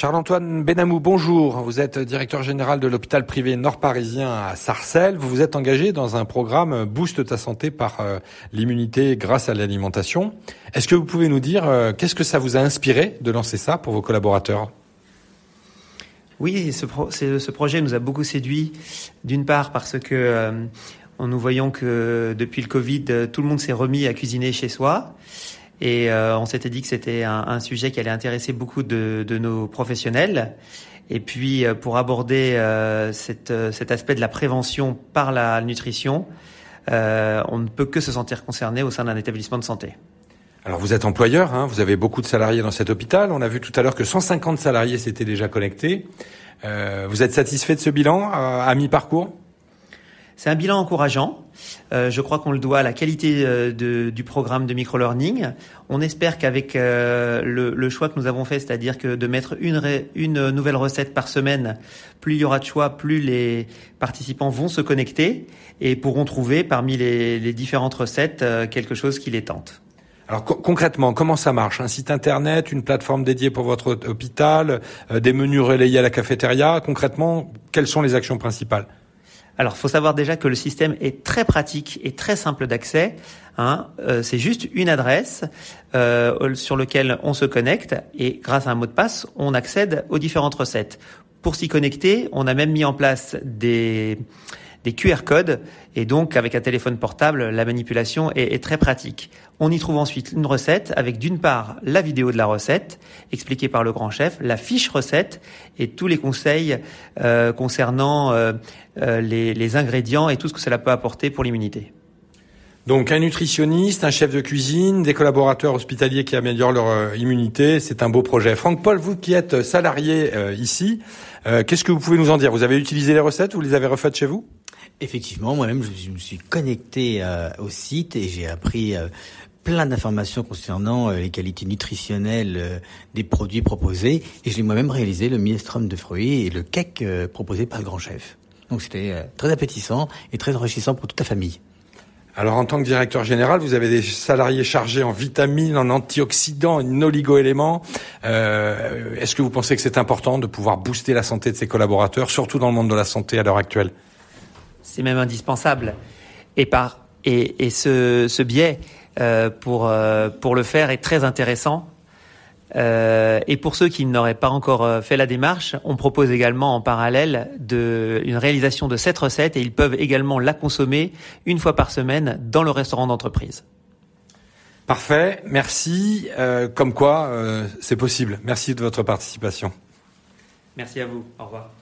Charles-Antoine Benamou, bonjour. Vous êtes directeur général de l'hôpital privé nord-parisien à Sarcelles. Vous vous êtes engagé dans un programme Boost ta santé par euh, l'immunité grâce à l'alimentation. Est-ce que vous pouvez nous dire euh, qu'est-ce que ça vous a inspiré de lancer ça pour vos collaborateurs? Oui, ce, projet nous a beaucoup séduit. D'une part parce que euh, nous voyons que depuis le Covid, tout le monde s'est remis à cuisiner chez soi. Et euh, on s'était dit que c'était un, un, sujet qui allait intéresser beaucoup de, de nos professionnels. Et puis euh, pour aborder euh, cette, cet aspect de la prévention par la nutrition, on ne peut que se sentir concerné au sein d'un établissement de santé. Alors vous êtes employeur, hein, vous avez beaucoup de salariés dans cet hôpital. On a vu tout à l'heure que 150 salariés s'étaient déjà connectés. vous êtes satisfait de ce bilan à mi-parcours? C'est un bilan encourageant. Euh, je crois qu'on le doit à la qualité euh, du programme de microlearning. On espère qu'avec euh, le, choix que nous avons fait, c'est-à-dire que de mettre une, nouvelle recette par semaine, plus il y aura de choix, plus les participants vont se connecter et pourront trouver parmi les, différentes recettes quelque chose qui les tente. Alors concrètement, comment ça marche? Un site internet, une plateforme dédiée pour votre hôpital, des menus relayés à la cafétéria? Concrètement, quelles sont les actions principales? Alors, faut savoir déjà que le système est très pratique et très simple d'accès. Hein. Euh, c'est juste une adresse euh, sur laquelle on se connecte et grâce à un mot de passe, on accède aux différentes recettes. Pour s'y connecter, on a même mis en place des des QR codes et donc avec un téléphone portable, la manipulation est, très pratique. On y trouve ensuite une recette avec d'une part la vidéo de la recette expliquée par le grand chef, la fiche recette et tous les conseils euh, concernant euh, euh, les, ingrédients et tout ce que cela peut apporter pour l'immunité. Donc un nutritionniste, un chef de cuisine, des collaborateurs hospitaliers qui améliorent leur immunité, c'est un beau projet. Franck Paul, vous qui êtes salarié ici, qu'est-ce que vous pouvez nous en dire? Vous avez utilisé les recettes, vous les avez refaites chez vous? Effectivement, moi-même, je me suis connecté euh, au site et j'ai appris euh, plein d'informations concernant euh, les qualités nutritionnelles des produits proposés. Et je l'ai moi-même réalisé, le minestrone de fruits et le cake proposé par le grand chef. Donc c'était très appétissant et très enrichissant pour toute la famille. Alors en tant que directeur général, vous avez des salariés chargés en vitamines, en antioxydants, en oligo-éléments. Est-ce que vous pensez que c'est important de pouvoir booster la santé de ses collaborateurs, surtout dans le monde de la santé à l'heure actuelle? C'est même indispensable. Et par et, et ce, ce biais euh, pour euh, pour le faire est très intéressant. Euh, et pour ceux qui n'auraient pas encore fait la démarche, on propose également en parallèle de, une réalisation de cette recette et ils peuvent également la consommer une fois par semaine dans le restaurant d'entreprise. Parfait, merci. Euh, comme quoi, euh, c'est possible. Merci de votre participation. Merci à vous. Au revoir.